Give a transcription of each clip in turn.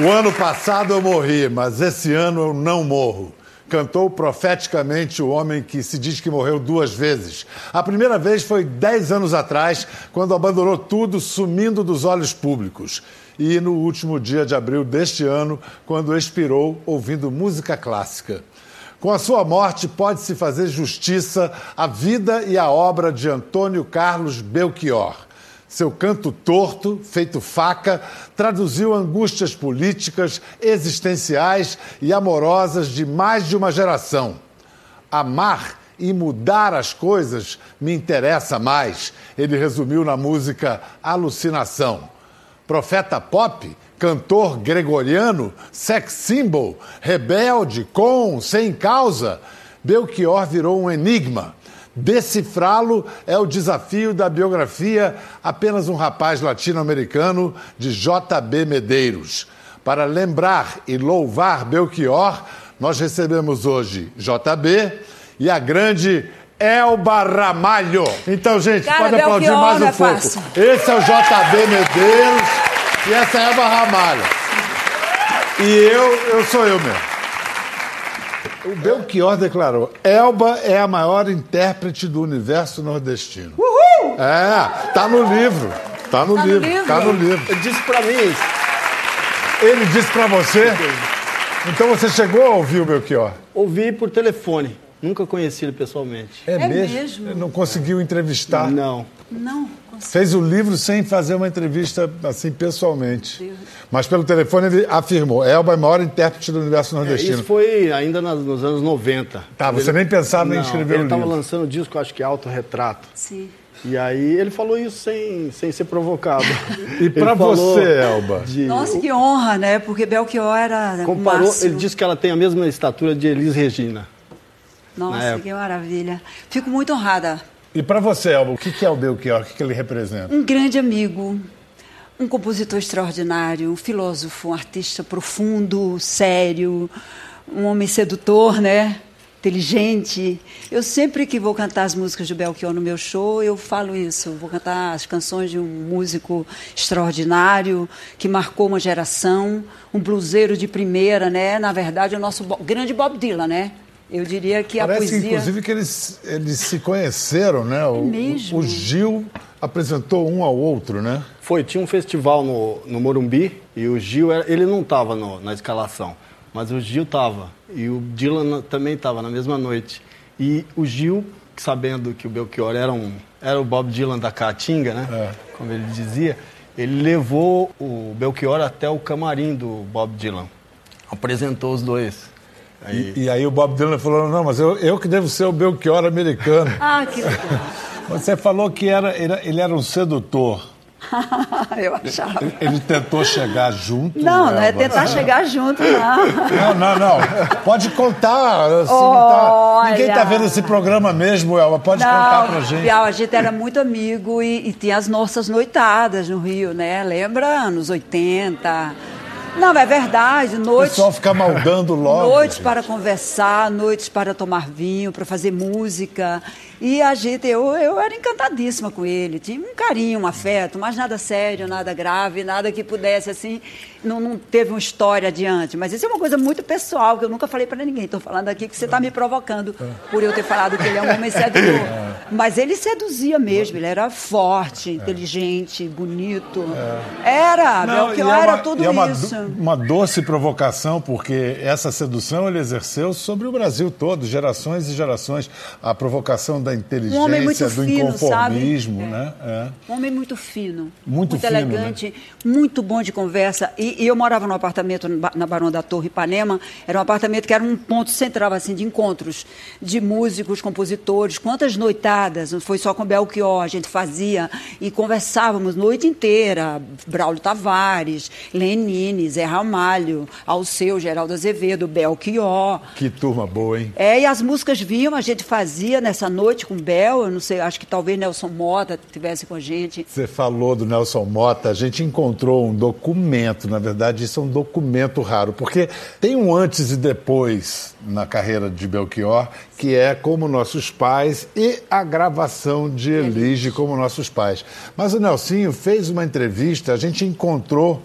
O ano passado eu morri, mas esse ano eu não morro. Cantou profeticamente o homem que se diz que morreu duas vezes. A primeira vez foi dez anos atrás, quando abandonou tudo, sumindo dos olhos públicos. E no último dia de abril deste ano, quando expirou ouvindo música clássica. Com a sua morte, pode-se fazer justiça à vida e à obra de Antônio Carlos Belchior. Seu canto torto, feito faca, traduziu angústias políticas, existenciais e amorosas de mais de uma geração. Amar e mudar as coisas me interessa mais, ele resumiu na música Alucinação. Profeta pop, cantor gregoriano, sex symbol, rebelde, com, sem causa, Belchior virou um enigma Decifrá-lo é o desafio da biografia Apenas um Rapaz Latino-Americano, de J.B. Medeiros. Para lembrar e louvar Belchior, nós recebemos hoje JB e a grande Elba Ramalho. Então, gente, Cara, pode aplaudir Belchior mais um é pouco. fácil. Esse é o JB Medeiros e essa é a Elba Ramalho. E eu, eu sou eu mesmo. O Belchior declarou: Elba é a maior intérprete do universo nordestino. Uhul! É, tá no livro. Tá no Tá no livro, livro? tá no livro. Ele disse pra mim, Ele disse pra você? Então você chegou a ouvir o Belchior? ouvi por telefone. Nunca conheci ele pessoalmente. É mesmo? Não conseguiu entrevistar. Não. Não, consigo. Fez o livro sem fazer uma entrevista assim pessoalmente. Mas pelo telefone ele afirmou: Elba é a maior intérprete do universo É, nordestino. isso foi ainda nas- nos anos 90. Tá, você nem pensava em escrever ele o estava livro. lançando um disco, acho que autorretrato. Sim. E aí ele falou isso sem, sem ser provocado. E pra Ele falou você, Elba? de- Nossa, que honra, né? Porque Belchior era o comparou, máximo. ele disse que ela tem a mesma estatura de Elis Regina. Nossa, que maravilha. Fico muito honrada. E pra você, Elba, o que é o Belchior? O que ele representa? Um grande amigo, um compositor extraordinário, um filósofo, um artista profundo, sério, um homem sedutor, né? Inteligente. Eu sempre que vou cantar as músicas do Belchior no meu show, eu falo isso. Vou cantar as canções de um músico extraordinário que marcou uma geração, um bluseiro de primeira, né? Na verdade, o nosso grande Bob Dylan, né? Eu diria que a Parece, poesia. inclusive, que eles, eles se conheceram, né? O, mesmo? o Gil apresentou um ao outro, né? Foi, tinha um festival no, no Morumbi e o Gil, era- ele não estava na escalação, mas o Gil estava. E o Dylan também estava na mesma noite. E o Gil, sabendo que o Belchior era, um, era o Bob Dylan da Caatinga, né? É. Como ele dizia, ele levou o Belchior até o camarim do Bob Dylan. Apresentou os dois. Aí, E, e aí o Bob Dylan falou: não, mas eu, eu que devo ser o Belchior americano. Ah, que legal. Você falou que era, ele, ele era um sedutor. eu achava. Ele tentou chegar junto. Não, não é tentar chegar junto, não. Não, não, não. Pode contar. assim, tá-. Ninguém tá vendo esse programa mesmo, Elba. Pode contar pra gente. A gente era muito amigo e, e tinha as nossas noitadas no Rio, né? Lembra? Anos 80. Não, é verdade. O Noites, pessoal fica maldando logo. noites para conversar, noites para tomar vinho, para fazer música. E a gente, eu, eu era encantadíssima com ele. Tinha um carinho, um afeto, mas nada sério, nada grave, nada que pudesse, assim. Não, não teve uma história adiante. Mas isso é uma coisa muito pessoal, que eu nunca falei para ninguém. Estou falando aqui que você está me provocando por eu ter falado que ele é um homem sedutor. Mas ele seduzia mesmo, ele era forte, inteligente, bonito. Era, Não, Belchior e é era uma- tudo é uma, isso. uma doce provocação, porque essa sedução ele exerceu sobre o Brasil todo, gerações e gerações. A provocação da inteligência, Um homem muito do fino, inconformismo, sabe? né? É. Um homem muito fino. Muito fino, elegante, muito bom de conversa. E, e eu morava num apartamento na Barão da Torre, Ipanema. Era um apartamento que era um ponto central, assim, de encontros de músicos, compositores. Quantas noitadas, não foi só com Belchior, a gente fazia e conversávamos noite inteira. Braulio Tavares, Lenine, Zé Ramalho, Alceu, Geraldo Azevedo, Belchior. Que turma boa, hein? É, e as músicas vinham, a gente fazia nessa noite com Bel, eu não sei, acho que talvez Nelson Mota tivesse com a gente. Você falou do Nelson Mota, a gente encontrou um documento, na verdade, isso é um documento raro, porque tem um antes e depois na carreira de Belchior, que é como nossos pais e a gravação de Elige como nossos pais. Mas o Nelsinho fez uma entrevista, a gente encontrou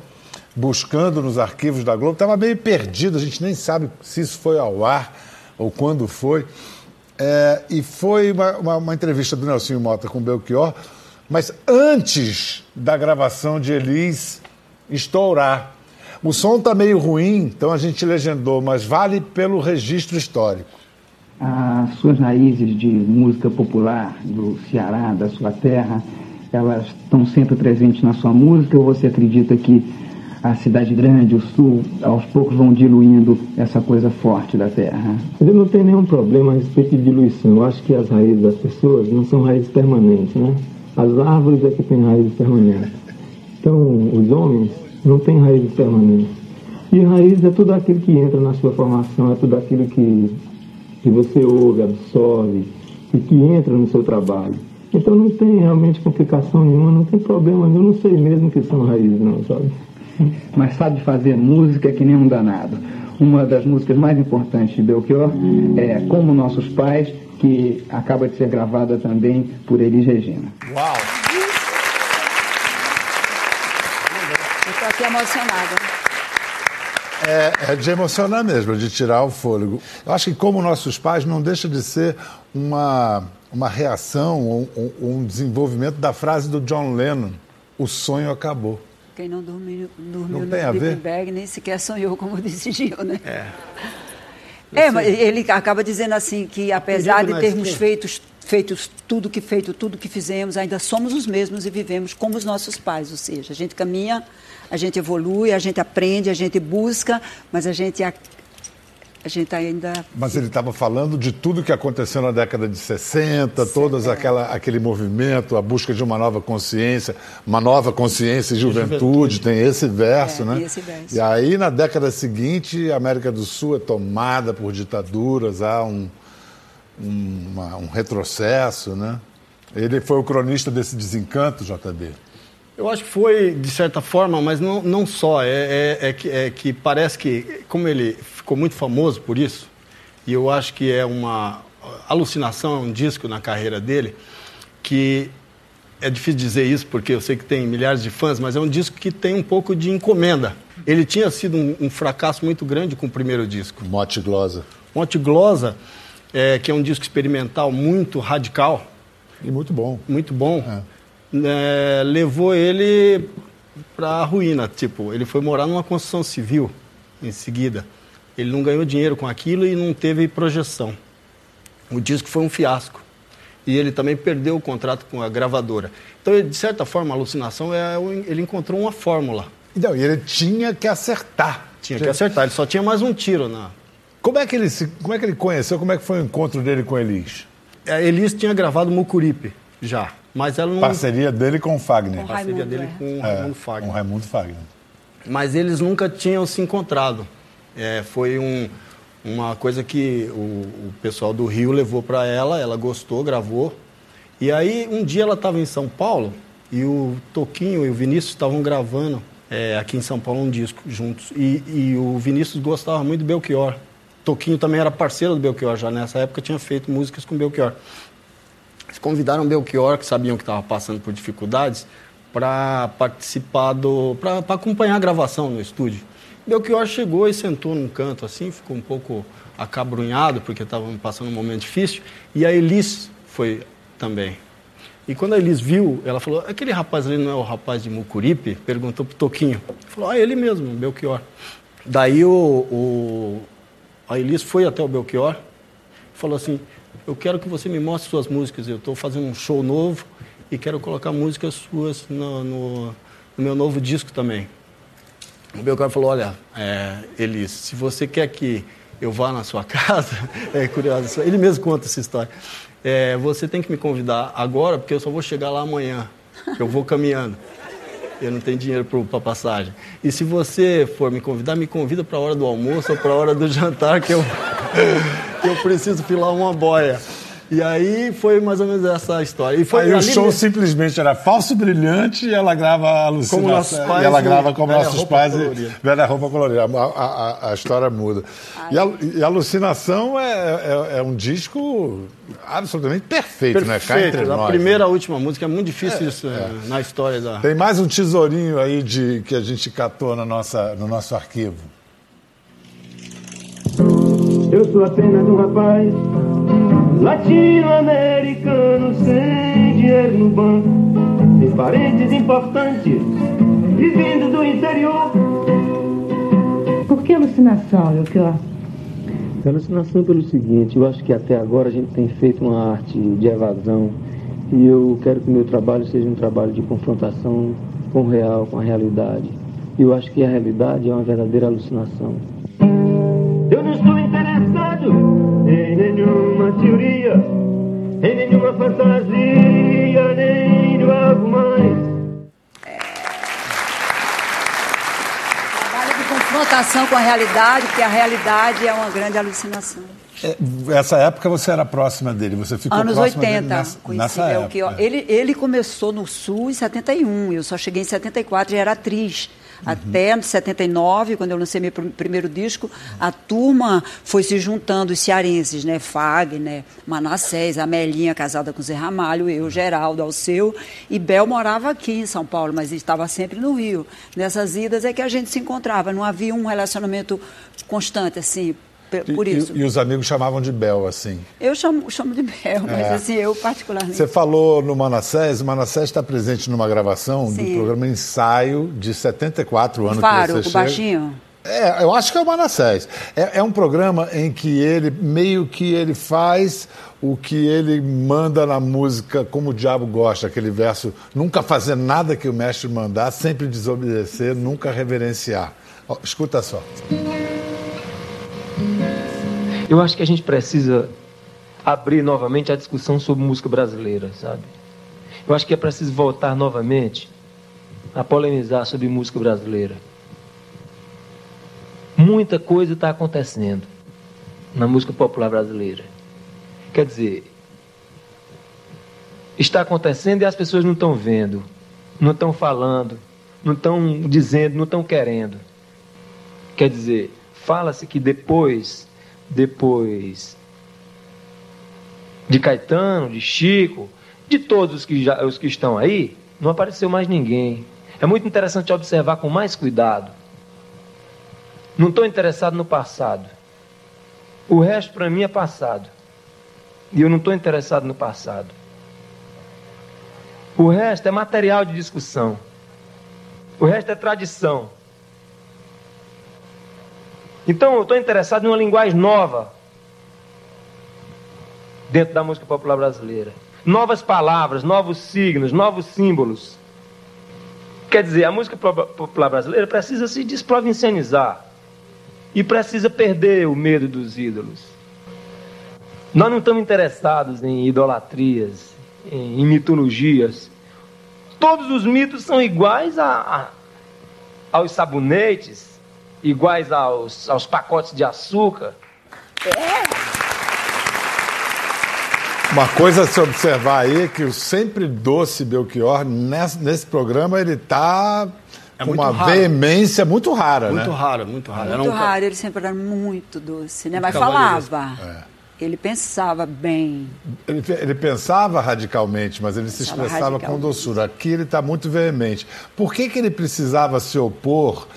buscando nos arquivos da Globo, estava meio perdido, a gente nem sabe se isso foi ao ar ou quando foi. É, e foi uma, uma, uma, entrevista do Nelson Mota com o Belchior, mas antes da gravação de Elis estourar. O som está meio ruim, então a gente legendou, mas vale pelo registro histórico. As suas raízes de música popular do Ceará, da sua terra, elas estão sempre presentes na sua música ou você acredita que a cidade grande, o sul, aos poucos vão diluindo essa coisa forte da terra? Eu não tenho nenhum problema a respeito de diluição. Eu acho que as raízes das pessoas não são raízes permanentes, né? As árvores é que têm raízes permanentes. Então, os homens não têm raízes permanentes. E raiz é tudo aquilo que entra na sua formação, é tudo aquilo que, que você ouve, absorve e que entra no seu trabalho. Então não tem realmente complicação nenhuma, não tem problema, eu não sei mesmo que são raízes não, sabe? Mas sabe fazer música que nem um danado. Uma das músicas mais importantes de Belchior é Como Nossos Pais, que acaba de ser gravada também por Elis Regina. Uau! Eu estou aqui emocionada. É, é, de emocionar mesmo, de tirar o fôlego. Eu acho que como nossos pais não deixa de ser uma, uma reação, um, um desenvolvimento da frase do John Lennon, o sonho acabou. Quem não dormiu, dormiu não no? Bag nem sequer sonhou, como disse Gil, né? É. É, mas ele acaba dizendo assim que apesar de termos feito, feito tudo que feito, tudo que fizemos, ainda somos os mesmos e vivemos como os nossos pais, ou seja, a gente caminha, a gente evolui, a gente aprende, a gente busca, mas a gente a gente ainda. Mas ele estava falando de tudo que aconteceu na década de 60, Sim, todos é. aquela, aquele movimento, a busca de uma nova consciência, uma nova consciência e juventude, juventude. tem esse verso, é, né? Esse verso. E aí, na década seguinte, a América do Sul é tomada por ditaduras, há um, um, uma, um retrocesso, né? Ele foi o cronista desse desencanto, JB. Eu acho que foi, de certa forma, mas não, não só. É, é, é, que, é que parece que, como ele ficou muito famoso por isso, e eu acho que é uma alucinação, é um disco na carreira dele, que é difícil dizer isso porque eu sei que tem milhares de fãs, mas é um disco que tem um pouco de encomenda. Ele tinha sido um, um fracasso muito grande com o primeiro disco. Mote Glosa. Mote Glosa, é, que é um disco experimental muito radical. E muito bom. Muito bom. É é, levou ele para a ruína. Tipo, ele foi morar numa construção civil em seguida. Ele não ganhou dinheiro com aquilo e não teve projeção. O disco foi um fiasco. E ele também perdeu o contrato com a gravadora. Então, de certa forma, a alucinação é ele encontrou uma fórmula. Então, e ele tinha que acertar. Tinha que acertar, ele só tinha mais um tiro na. Como é que ele, se, como é que ele conheceu? Como é que foi o encontro dele com Elis? A é, Elis tinha gravado Mucuripe já. Mas ela não... Parceria dele com o Fagner. Com Parceria Raimundo, dele é. com o Raimundo é, Fagner. Com Raimundo Fagner. Mas eles nunca tinham se encontrado. É, foi um, uma coisa que o, o pessoal do Rio levou para ela, ela gostou, gravou. E aí, um dia ela estava em São Paulo e o Toquinho e o Vinícius estavam gravando é, aqui em São Paulo um disco juntos. E, e o Vinícius gostava muito do Belchior. Toquinho também era parceiro do Belchior já nessa época, tinha feito músicas com o Belchior. Convidaram Belchior, que sabiam que estava passando por dificuldades, para participar do. para acompanhar a gravação no estúdio. Belchior chegou e sentou num canto assim, ficou um pouco acabrunhado, porque estava passando um momento difícil, e a Elis foi também. E quando a Elis viu, ela falou: aquele rapaz ali não é o rapaz de Mucuripe? Perguntou para o Toquinho. Falou: ah, ele mesmo, Belchior. Daí o, o, a Elis foi até o Belchior falou assim: eu quero que você me mostre suas músicas. Eu estou fazendo um show novo e quero colocar músicas suas no, no, no meu novo disco também. O Belchior falou, olha, é, Elis, se você quer que eu vá na sua casa, é curioso, ele mesmo conta essa história, é, você tem que me convidar agora, porque eu só vou chegar lá amanhã, eu vou caminhando. Eu não tenho dinheiro para passagem. E se você for me convidar, me convida para a hora do almoço ou para a hora do jantar, que eu, que eu preciso filar uma boia. E aí foi mais ou menos essa história. E foi aí o show mesmo- simplesmente era falso brilhante e ela grava a alucinação. Como nossos pais e ela grava como Velha nossos Roupa pais Colorida. e velha roupa colorida. A, a- a- a história muda. E a, e a alucinação é, é- é um disco absolutamente perfeito, né? Cá Perfeito. entre a nós. primeira né? a última música é muito difícil isso eh, na história da. Tem mais um tesourinho aí de, que a gente catou na nossa, no nosso arquivo. Eu sou apenas um rapaz latino-americano sem dinheiro no banco, sem parentes importantes, vivendo do interior. Por que alucinação, Belchior? A alucinação pelo seguinte, eu acho que até agora a gente tem feito uma arte de evasão e eu quero que o meu trabalho seja um trabalho de confrontação com o real, com a realidade. E eu acho que a realidade é uma verdadeira alucinação. Eu não estou interessado em nenhuma teoria, em nenhuma fantasia, nem no algo mais. Trabalho de confrontação com a realidade, porque a realidade é uma grande alucinação. É, Essa época você era próxima dele, você ficou Anos próxima 80, dele nessa, conheci nessa Belchior. época. Ele, ele começou no Sul em 71, eu só cheguei em 74 e era atriz. Uhum. Até 79, quando eu lancei meu prim- primeiro disco, a turma foi se juntando, os cearenses, né? Fagner, Manassés, a Melinha, casada com Zé Ramalho, eu, Geraldo, Alceu. E Bel morava aqui em São Paulo, mas estava sempre no Rio. Nessas idas é que a gente se encontrava, não havia um relacionamento constante, assim, por e- isso. E, os amigos chamavam de Bel, assim. Eu chamo, chamo de Bel, mas É. assim, eu particularmente. Você falou no Manassés, o Manassés está presente numa gravação Sim. do programa Ensaio de 74, o ano Faro, que com você o chega. baixinho. É, eu acho que é o Manassés. É, é um programa em que ele meio que ele faz o que ele manda na música como o diabo gosta, aquele verso, nunca fazer nada que o mestre mandar, sempre desobedecer, nunca reverenciar. Ó, escuta só. Eu acho que a gente precisa abrir novamente a discussão sobre música brasileira, sabe? Eu acho que é preciso voltar novamente a polemizar sobre música brasileira. Muita coisa está acontecendo na música popular brasileira. Quer dizer, está acontecendo e as pessoas não estão vendo, não estão falando, não estão dizendo, não estão querendo. Quer dizer, fala-se que depois, depois de Caetano, de Chico, de todos os que, já, os que estão aí, não apareceu mais ninguém. É muito interessante observar com mais cuidado. Não estou interessado no passado. O resto para mim é passado. E eu não estou interessado no passado. O resto é material de discussão. O resto é tradição. Então eu estou interessado em uma linguagem nova dentro da música popular brasileira. Novas palavras, novos signos, novos símbolos. Quer dizer, a música po- popular brasileira precisa se desprovincianizar e precisa perder o medo dos ídolos. Nós não estamos interessados em idolatrias, em, em mitologias. Todos os mitos são iguais a- a- aos sabonetes, iguais aos, aos pacotes de açúcar. Uma coisa a se observar aí é que o sempre doce Belchior, nesse, nesse programa, ele está É com muito uma raro. veemência muito rara, Muito né? raro, muito raro. Muito um ca- raro, ele sempre era muito doce, né? Muito Mas falava. Ele pensava bem. Ele, ele pensava radicalmente, mas ele se Pensava expressava com doçura. Aqui ele está muito veemente. Por que, que ele precisava se opor,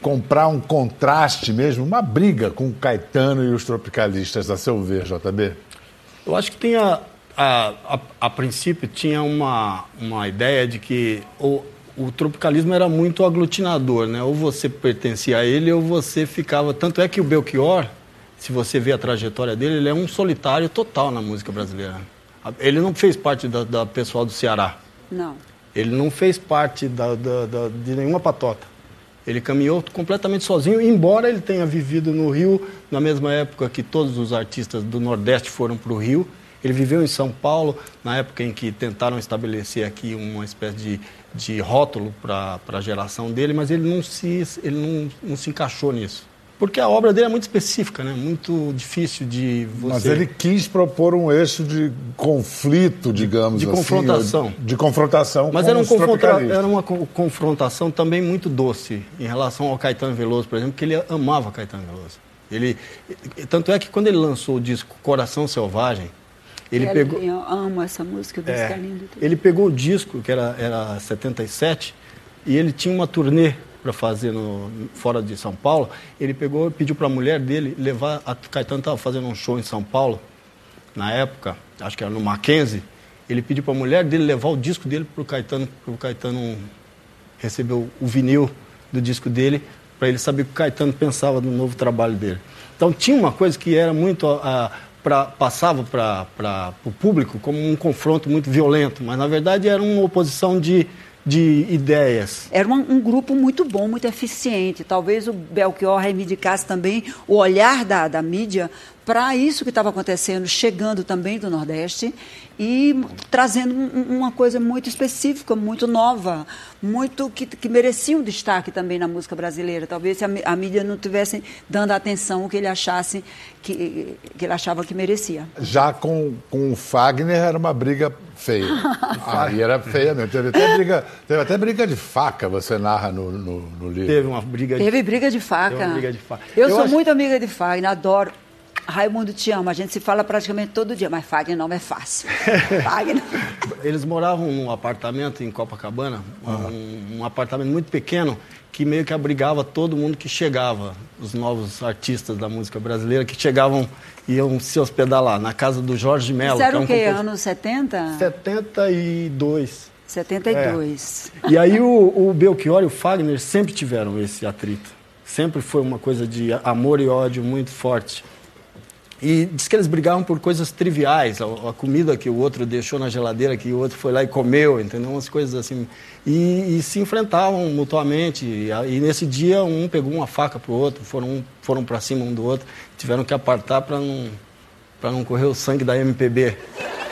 comprar um contraste mesmo, uma briga com o Caetano e os tropicalistas, a seu ver, JB? Eu acho que tinha, a, a, a princípio, tinha uma, uma ideia de que o, o tropicalismo era muito aglutinador, né? Ou você pertencia a ele ou você ficava... Tanto é que o Belchior, se você vê a trajetória dele, ele é um solitário total na música brasileira. Ele não fez parte da, da pessoal do Ceará. Não. Ele não fez parte da, da- da- de nenhuma patota. Ele caminhou completamente sozinho, embora ele tenha vivido no Rio na mesma época que todos os artistas do Nordeste foram para o Rio. Ele viveu em São Paulo na época em que tentaram estabelecer aqui uma espécie de, de rótulo para a geração dele, mas ele não se, ele não, não se encaixou nisso. Porque a obra dele é muito específica, né? Muito difícil de você... Mas ele quis propor um eixo de conflito, digamos de assim. confrontação. De confrontação Mas com era, um os confronta- era uma co- confrontação também muito doce em relação ao Caetano Veloso, por exemplo, que ele amava Caetano Veloso. Ele, tanto é que quando ele lançou o disco Coração Selvagem, ele É, pegou... Eu amo essa música, o É, ele pegou o disco, que era, era 77, e ele tinha uma turnê para fazer no, fora de São Paulo. Ele pegou pediu para a mulher dele levar. A Caetano estava fazendo um show em São Paulo, na época, acho que era no Mackenzie. Ele pediu para a mulher dele levar o disco dele para o Caetano, para o Caetano receber o, o vinil do disco dele, para ele saber o que o Caetano pensava do novo trabalho dele. Então tinha uma coisa que era muito. ah, pra, passava para o público como um confronto muito violento, mas na verdade era uma oposição de, de ideias. Era um, um grupo muito bom, muito eficiente. Talvez o Belchior reivindicasse também o olhar da, da mídia para isso que estava acontecendo, chegando também do Nordeste e trazendo um- um- uma coisa muito específica, muito nova, muito que, que merecia um destaque também na música brasileira. Talvez se a, a mídia não tivesse dando a atenção que ele achasse que, que ele achava que merecia. Já com, com o Fagner era uma briga feia. Aí era feia mesmo. Teve até briga, teve até briga de faca, você narra no, no, no livro. Teve uma briga de Teve briga de faca. Teve uma briga de faca. Eu, Eu sou acho- muito amiga de Fagner, adoro. Raimundo te ama, a gente se fala praticamente todo dia, mas Fagner não é fácil. Fagner. Eles moravam num apartamento em Copacabana, um, um apartamento muito pequeno, que meio que abrigava todo mundo que chegava, os novos artistas da música brasileira que chegavam, iam se hospedar lá, na casa do Jorge Mello. Isso era que é o um quê? compos- Anos 70? 72. 72. E aí o, o Belchior e o Fagner sempre tiveram esse atrito. Sempre foi uma coisa de amor e ódio muito forte. E diz que eles brigavam por coisas triviais, a, a comida que o outro deixou na geladeira, que o outro foi lá e comeu, entendeu? Umas coisas assim. E, e se enfrentavam mutuamente. E, e nesse dia um pegou uma faca pro outro, foram, foram para cima um do outro, tiveram que apartar para não, não correr o sangue da MPB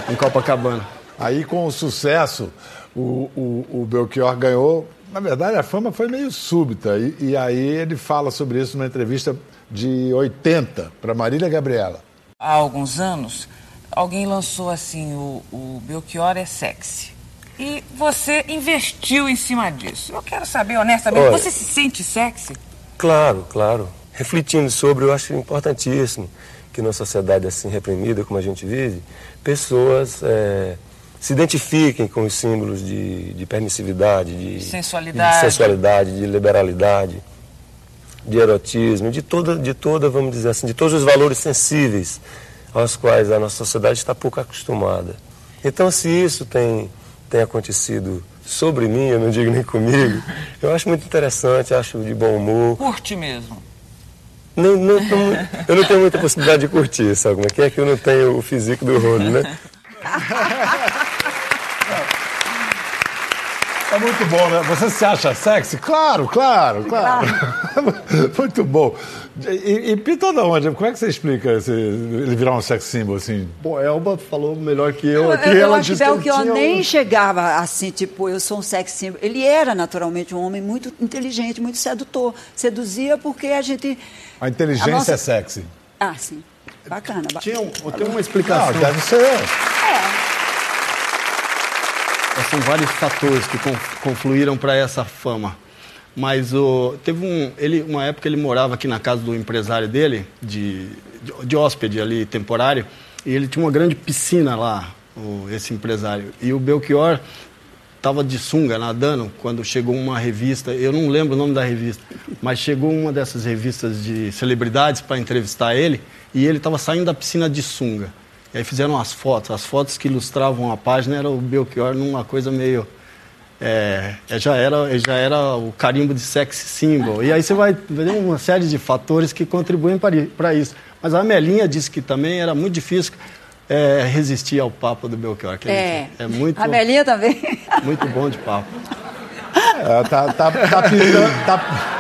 em Copacabana. Aí, com o sucesso, o, o, o Belchior ganhou. Na verdade, a fama foi meio súbita. E, e aí ele fala sobre isso numa entrevista de 80 para Marília Gabriela. há alguns anos, alguém lançou assim: o, o Belchior é sexy. E você investiu em cima disso. Eu quero saber, honestamente, Olha. você se sente sexy? Claro, claro. Refletindo sobre, eu acho importantíssimo que numa sociedade assim reprimida como a gente vive, pessoas eh, se identifiquem com os símbolos de, de permissividade, de Sensualidade. de sensualidade, de liberalidade, de erotismo, de toda, de toda, vamos dizer assim, de todos os valores sensíveis aos quais a nossa sociedade está pouco acostumada. Então, se isso tem, tem acontecido sobre mim, eu não digo nem comigo, eu acho muito interessante, acho de bom humor. Curte mesmo. Não, não, não- eu não tenho muita possibilidade de curtir, sabe como é que é? Que eu não tenho o físico do Rony, né? É muito bom, né? Você se acha sexy? Claro, claro, claro. muito bom. E, e pintou da onde? Como é que você explica esse, ele virar um sex symbol assim? Pô, Elba falou melhor que eu Eu, aqui. eu, eu ela acho que disse que eu Belchior tinha um- nem chegava assim, tipo, eu sou um sex symbol. Ele era naturalmente um homem muito inteligente, muito sedutor. Seduzia porque a gente. A inteligência nossa- é sexy. Ah, sim. Bacana. ba- Tinha um, tem uma explicação. Não, deve ser. São vários fatores que con- confluíram para essa fama. Mas o, teve um, ele, uma época ele morava aqui na casa do empresário dele, de, de, de hóspede ali, temporário, e ele tinha uma grande piscina lá, o- esse empresário. E o Belchior estava de sunga nadando quando chegou uma revista, eu não lembro o nome da revista, mas chegou uma dessas revistas de celebridades para entrevistar ele, e ele estava saindo da piscina de sunga. E aí fizeram as fotos, as fotos que ilustravam a página era o Belchior numa coisa meio é, é, já, era, já era o carimbo de sex symbol. E aí você vai ver uma série de fatores que contribuem para isso. Mas a Melinha disse que também era muito difícil é, resistir ao papo do Belchior. que É. é muito, A Melinha também. muito bom de papo. É, tá, tá, tá pintando. Tá...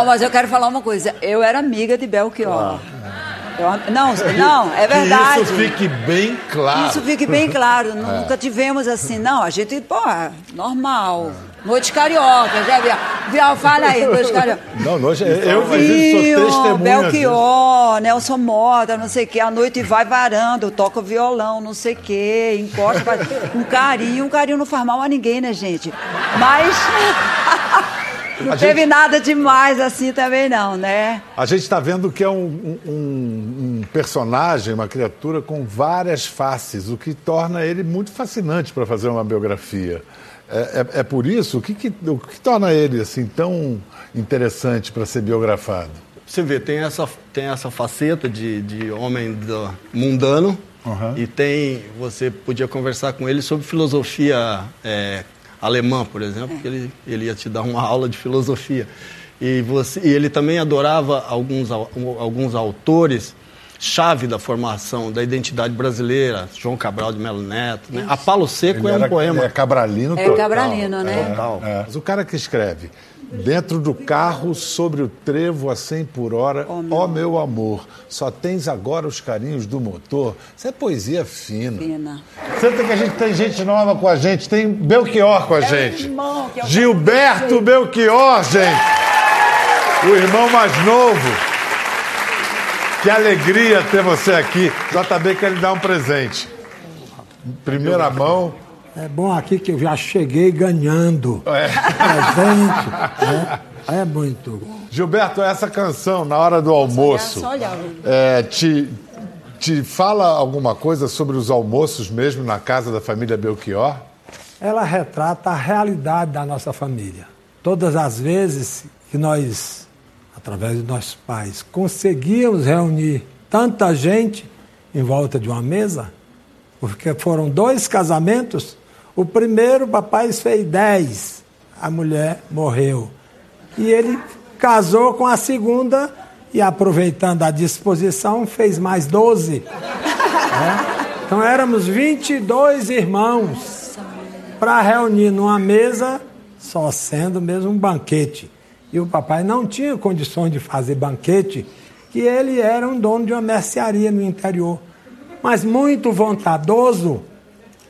Ó, mas eu quero falar uma coisa. Eu era amiga de Belchior. Eu- não, não, é verdade. Que isso fique bem claro. Isso fique bem claro. Nunca tivemos assim, não, a gente, pô, normal. Noite Carioca, já viu? Viu? Fala aí, Noite Carioca. Não, noite, eu Vinho, sou testemunha. Belchior, Nelson Mota, não sei o quê. A noite vai varando, eu toco violão, não sei o quê, encosta, um carinho. Um carinho não faz mal a ninguém, né, gente? Mas... Não teve nada demais assim também não, né? A gente está vendo que é um, um, um, personagem, uma criatura com várias faces, o que torna ele muito fascinante para fazer uma biografia. É, é, é por isso? O que, que, o que torna ele assim tão interessante para ser biografado? Você vê, tem essa, tem essa faceta de, de homem do, mundano uhum. e tem, você podia conversar com ele sobre filosofia é, alemã, por exemplo, que ele, ele ia te dar uma aula de filosofia. E, você, e ele também adorava alguns, alguns autores chave da formação da identidade brasileira, João Cabral de Melo Neto. Né? Apalo Seco ele é um era, poema. É cabralino É total. cabralino, né? É, é. Mas o cara que escreve Dentro do carro, sobre o trevo a 100 por hora, ó oh, meu. oh, meu amor, só tens agora os carinhos do motor. Isso é poesia fina. Fina. Senta que a gente tem gente nova com a gente, tem Belchior com a é gente. Irmão, é Gilberto Belchior, gente. O irmão mais novo. Que alegria ter você aqui. JB quer lhe dar um presente. Primeira mão. É bom aqui que eu já cheguei ganhando é. presente. Né? É muito. Gilberto, essa canção, na hora do almoço, é, te, te fala alguma coisa sobre os almoços mesmo na casa da família Belchior? Ela retrata a realidade da nossa família. Todas as vezes que nós, através de nossos pais, conseguíamos reunir tanta gente em volta de uma mesa, porque foram dois casamentos o primeiro, o papai fez 10, a mulher morreu. E ele casou com a segunda e, aproveitando a disposição, fez mais 12. É? Então éramos 22 irmãos para reunir numa mesa, só sendo mesmo um banquete. E o papai não tinha condições de fazer banquete, que ele era um dono de uma mercearia no interior. Mas muito vontadoso,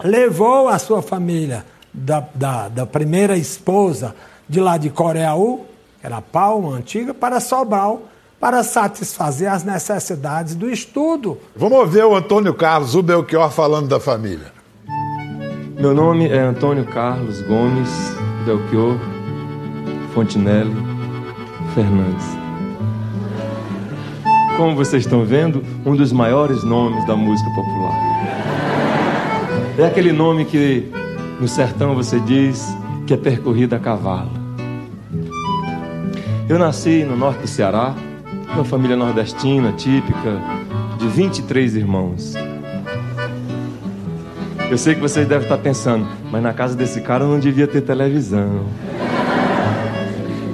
levou a sua família da, da, da primeira esposa de lá de Coreaú, que era Palma antiga, para Sobral, para satisfazer as necessidades do estudo. Vamos ouvir o Antônio Carlos, o Belchior, falando da família. Meu nome é Antônio Carlos Gomes Belchior Fontinelli Fernandes. Como vocês estão vendo, um dos maiores nomes da música popular. É aquele nome que no sertão você diz que é percorrido a cavalo. Eu nasci no norte do Ceará, uma família nordestina típica de 23 irmãos. Eu sei que vocês devem estar pensando, mas na casa desse cara não devia ter televisão.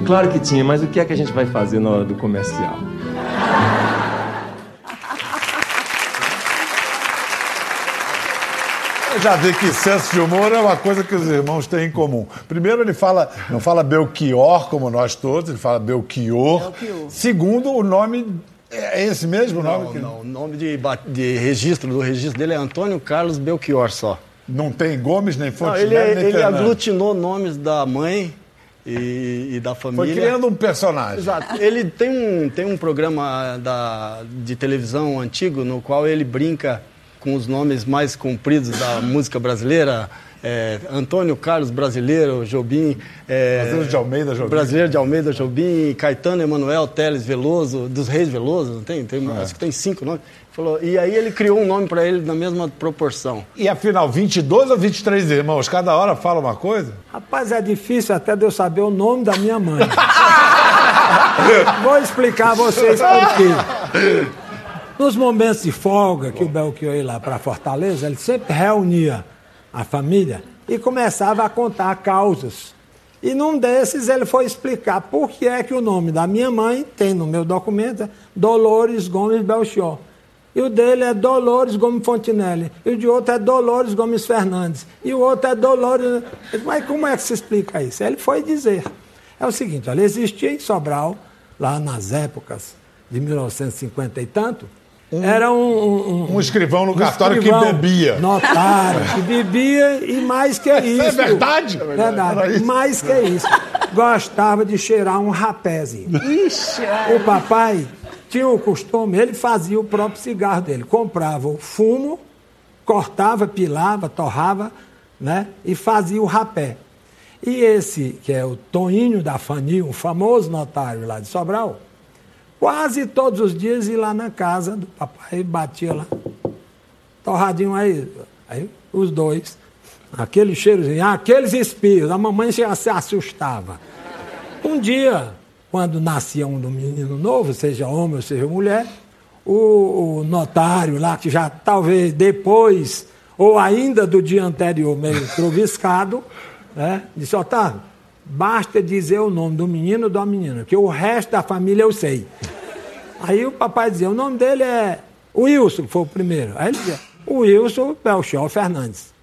Claro que tinha, mas o que é que a gente vai fazer na hora do comercial? já vê que senso de humor é uma coisa que os irmãos têm em comum. Primeiro, ele fala, não fala Belchior, como nós todos, ele fala Belchior. Belchior. Segundo, o nome é esse mesmo não, nome? Não, o nome de, de registro, do registro dele é Antônio Carlos Belchior só. Não tem Gomes, nem Fontenelle, não, ele, nem Ele aglutinou nomes da mãe e, e, da família. Foi criando um personagem. Exato. Ele tem um, tem um programa da, de televisão antigo no qual ele brinca com os nomes mais compridos da música brasileira. É, Antônio Carlos Brasileiro, Jobim. É, Brasileiro de Almeida Jobim. Brasileiro de Almeida Jobim, Caetano Emanuel Teles Veloso, dos Reis Veloso, não tem? tem é. Acho que tem cinco nomes. Falou, e aí ele criou um nome para ele na mesma proporção. E afinal, 22 ou 23 irmãos? Cada hora fala uma coisa? Rapaz, é difícil até de eu saber o nome da minha mãe. Vou explicar a vocês por quê. Nos momentos de folga que o Belchior ia lá para Fortaleza, ele sempre reunia a família e começava a contar causas. E num desses ele foi explicar por que é que o nome da minha mãe tem no meu documento Dolores Gomes Belchior. E o dele é Dolores Gomes Fontinelli. E o de outro é Dolores Gomes Fernandes. E o outro é Dolores. Mas como é que se explica isso? Ele foi dizer. É o seguinte: olha, existia em Sobral, lá nas épocas de 1950 e tanto, Era um, um, Um escrivão no um cartório escrivão que bebia. Notário, que bebia e mais que isso. É verdade? Verdade. Era isso. Mais que isso. Gostava de cheirar um rapézinho. Ixi, O papai tinha o costume, ele fazia o próprio cigarro dele. Comprava o fumo, cortava, pilava, torrava, né? E fazia o rapé. E esse, que é o Toninho da Fanil, um famoso notário lá de Sobral, quase todos os dias ia lá na casa do papai e batia lá. Torradinho aí. Aí os dois. Aquele cheirozinho, aqueles espios. A mamãe já se assustava. Um dia, quando nascia um menino novo, seja homem ou seja mulher, o, o notário lá, que já talvez depois, ou ainda do dia anterior, meio troviscado, né, disse, Otávio, basta dizer o nome do menino ou da menina, que o resto da família eu sei. Aí o papai dizia, o nome dele é Wilson, que foi o primeiro. Aí ele dizia, Wilson Belchior Fernandes.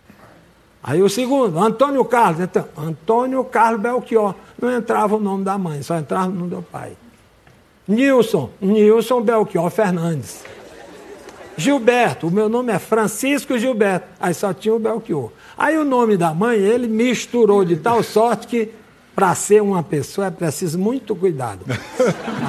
Aí o segundo, Antônio Carlos. Então, Antônio Carlos Belchior. Não entrava o nome da mãe, só entrava o nome do pai. Nilson, Nilson Belchior Fernandes. Gilberto, o meu nome é Francisco Gilberto. Aí só tinha o Belchior. Aí o nome da mãe, ele misturou de tal sorte que, para ser uma pessoa, é preciso muito cuidado.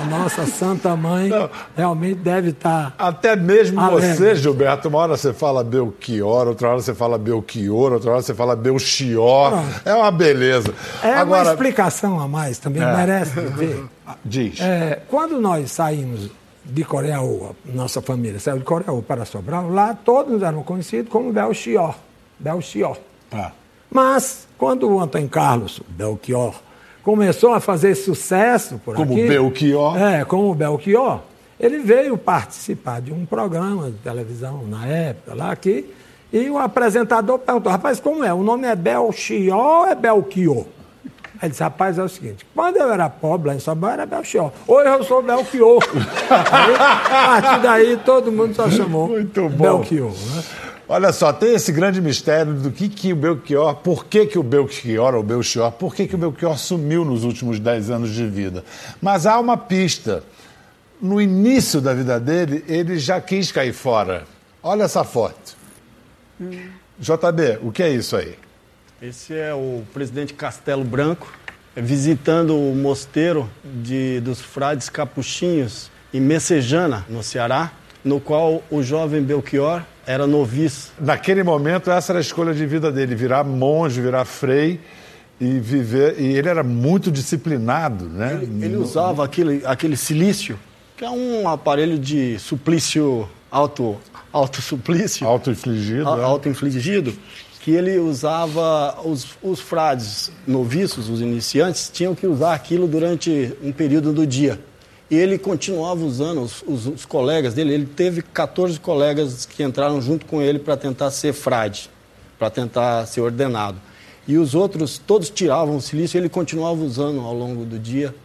A nossa Santa Mãe realmente deve estar. Até mesmo Alegre. você, Gilberto, uma hora você fala Belchior, outra hora você fala Belchior, outra hora você fala Belchior. É uma beleza. É uma Agora, explicação a mais, também É. merece ver. diz. É, quando nós saímos de Coreaú, nossa família saiu de Coreaú para Sobral, lá todos eram conhecidos como Belchior. Belchior. Ah. Mas, quando o Antônio Carlos Belchior começou a fazer sucesso por Como aqui... Belchior. É, como Belchior, ele veio participar de um programa de televisão na época, lá aqui, e o apresentador perguntou, rapaz, como é? O nome é Belchior ou é Belchior? Ele disse, rapaz, é o seguinte, quando eu era pobre lá em Paulo, era Belchior. Hoje eu sou Belchior. Aí, a partir daí, todo mundo só chamou Muito bom. Belchior. Né? Olha só, tem esse grande mistério do que, que o Belchior, por que, que o Belchior, ou Belchior, por que, que o Belchior sumiu nos últimos 10 anos de vida. Mas há uma pista. No início da vida dele, ele já quis cair fora. Olha essa foto. JB, o que é isso aí? Esse é o presidente Castelo Branco, visitando o mosteiro de, dos frades capuchinhos em Messejana, no Ceará, no qual o jovem Belchior era noviço. Naquele momento, essa era a escolha de vida dele, virar monge, virar frei e viver. E ele era muito disciplinado, né? Ele usava aquele, aquele silício, que é um aparelho de suplício auto, auto suplício, Auto-infligido. au- né? auto-infligido, que ele usava, os, os frades noviços, os iniciantes, tinham que usar aquilo durante um período do dia. E ele continuava usando, os, os- os colegas dele, ele teve 14 colegas que entraram junto com ele para tentar ser frade, para tentar ser ordenado. E os outros, todos tiravam o silício ele continuava usando ao longo do dia,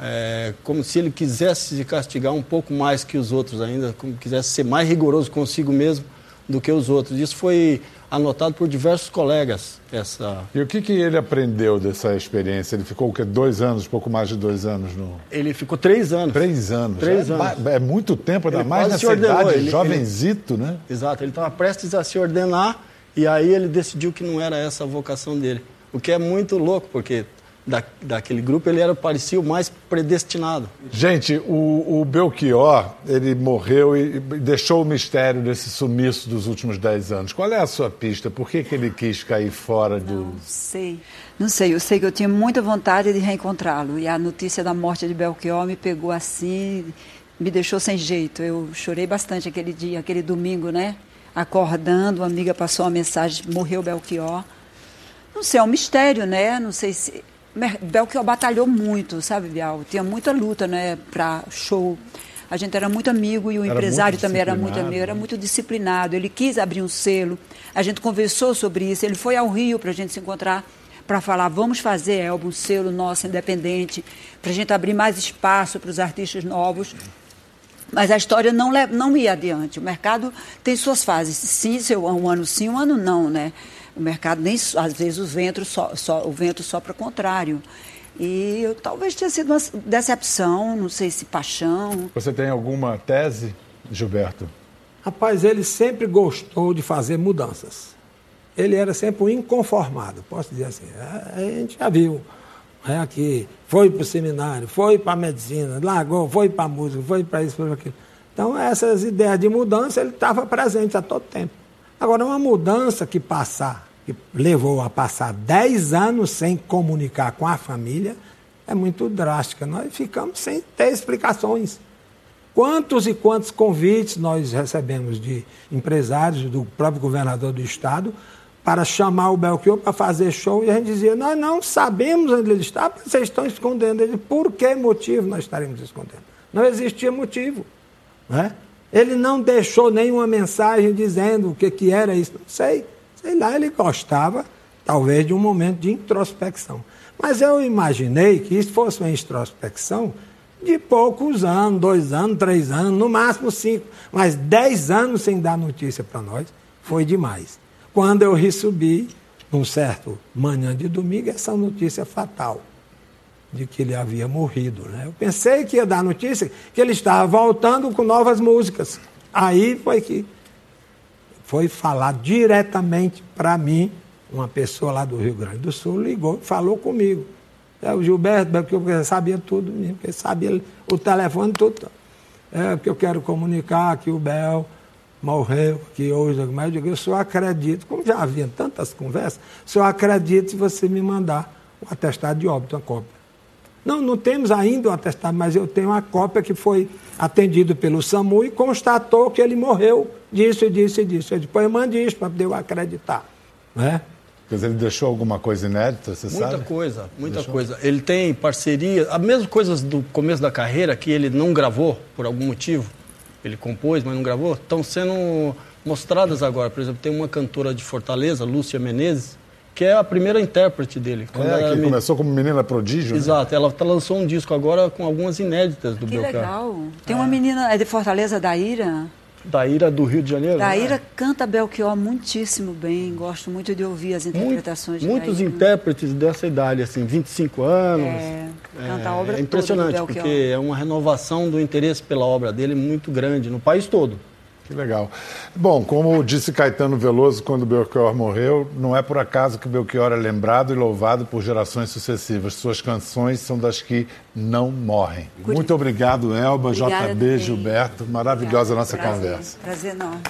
é, como se ele quisesse se castigar um pouco mais que os outros ainda, como quisesse ser mais rigoroso consigo mesmo do que os outros. Isso foi anotado por diversos colegas, essa, E o que, que ele aprendeu dessa experiência? Ele ficou o quê? Dois anos, pouco mais de dois anos no. Ele ficou três anos. Três anos. Três é, anos. É muito tempo, ainda Ele mais nessa ordenou, idade, ele- jovenzito, né? Exato, ele estava prestes a se ordenar e aí ele decidiu que não era essa a vocação dele. O que é muito louco, porque da, daquele grupo ele era parecia o mais predestinado. Gente, o, o Belchior, ele morreu e e deixou o mistério desse sumiço dos últimos dez anos. Qual é a sua pista? Por que, que ele quis cair fora do. Sei. Não sei, eu sei que eu tinha muita vontade de reencontrá-lo. E a notícia da morte de Belchior me pegou assim, me deixou sem jeito. Eu chorei bastante aquele dia, aquele domingo, né? Acordando, uma amiga passou uma mensagem, morreu Belchior. Não sei, é um mistério, né? Não sei se. Belchior batalhou muito, sabe, Bial? Tinha muita luta, né, para show. A gente era muito amigo e o Era empresário também era muito amigo, era né? muito disciplinado. Ele quis abrir um selo. A gente conversou sobre isso. Ele foi ao Rio para a gente se encontrar para falar: vamos fazer, Elba, um selo nosso independente, para a gente abrir mais espaço para os artistas novos. Mas a história não, não ia adiante. O mercado tem suas fases. Sim, seu, um ano sim, um ano não, né? O mercado nem às vezes o vento só, só o vento sopra contrário. E eu, talvez tenha sido uma decepção, não sei se paixão. Você tem alguma tese Gilberto? Rapaz, ele sempre gostou de fazer mudanças. Ele era sempre um inconformado, posso dizer assim. A gente já viu é, aqui, foi para o seminário, foi para a medicina, largou, foi para a música, foi para isso, foi para aquilo. Então, essas ideias de mudança, ele estava presente a todo tempo. Agora, uma mudança que passar, que levou a passar 10 anos sem comunicar com a família, é muito drástica. Nós ficamos sem ter explicações. Quantos e quantos convites nós recebemos de empresários, do próprio governador do estado, para chamar o Belchior para fazer show, e a gente dizia, nós não sabemos onde ele está, vocês estão escondendo ele. Por que motivo nós estaremos escondendo? Não existia motivo. Né? Ele não deixou nenhuma mensagem dizendo o que, que era isso. Não sei. Sei lá, ele gostava, talvez, de um momento de introspecção. Mas eu imaginei que isso fosse uma introspecção de poucos anos, dois anos, três anos, no máximo cinco. Mas dez anos sem dar notícia para nós foi demais. Quando eu recebi, num certo manhã de domingo, essa notícia fatal de que ele havia morrido. Né? Eu pensei que ia dar notícia que ele estava voltando com novas músicas. Aí foi que foi falar diretamente para mim, uma pessoa lá do Rio Grande do Sul ligou, falou comigo. É, o Gilberto, porque eu sabia tudo, porque sabia o telefone, tudo. É, porque eu quero comunicar que o Bel morreu, que hoje, mas eu digo, eu só acredito, como já havia tantas conversas, só acredito se você me mandar o um atestado de óbito, uma cópia. Não, não temos ainda o um atestado, mas eu tenho uma cópia que foi atendido pelo SAMU e constatou que ele morreu disso e disso e disso. Eu depois mande isso para eu acreditar. Né? Quer dizer, ele deixou alguma coisa inédita, você muita sabe? Muita coisa, muita deixou? coisa. Ele tem parceria, as mesmas coisas do começo da carreira que ele não gravou por algum motivo ele compôs, mas não gravou, estão sendo mostradas agora. Por exemplo, tem uma cantora de Fortaleza, Lúcia Menezes, que é a primeira intérprete dele. Quando é, que me... começou como menina prodígio. Né? Exato, né? ela tá, lançou um disco agora com algumas inéditas do Que Belcar. legal. Tem é. uma menina, é de Fortaleza, da Ira? Da Ira do Rio de Janeiro? Da Ira né? canta Belchior muitíssimo bem, gosto muito de ouvir as interpretações muito, Muitos intérpretes dessa idade, assim, 25 anos. É, canta a obra É impressionante, porque é uma renovação do interesse pela obra dele muito grande no país todo. Que legal. Bom, como disse Caetano Veloso quando Belchior morreu, não é por acaso que Belchior é lembrado e louvado por gerações sucessivas. Suas canções são das que não morrem. Muito obrigado, Elba, Obrigada JB, também. Gilberto. Maravilhosa a nossa Prazer. conversa. Prazer enorme.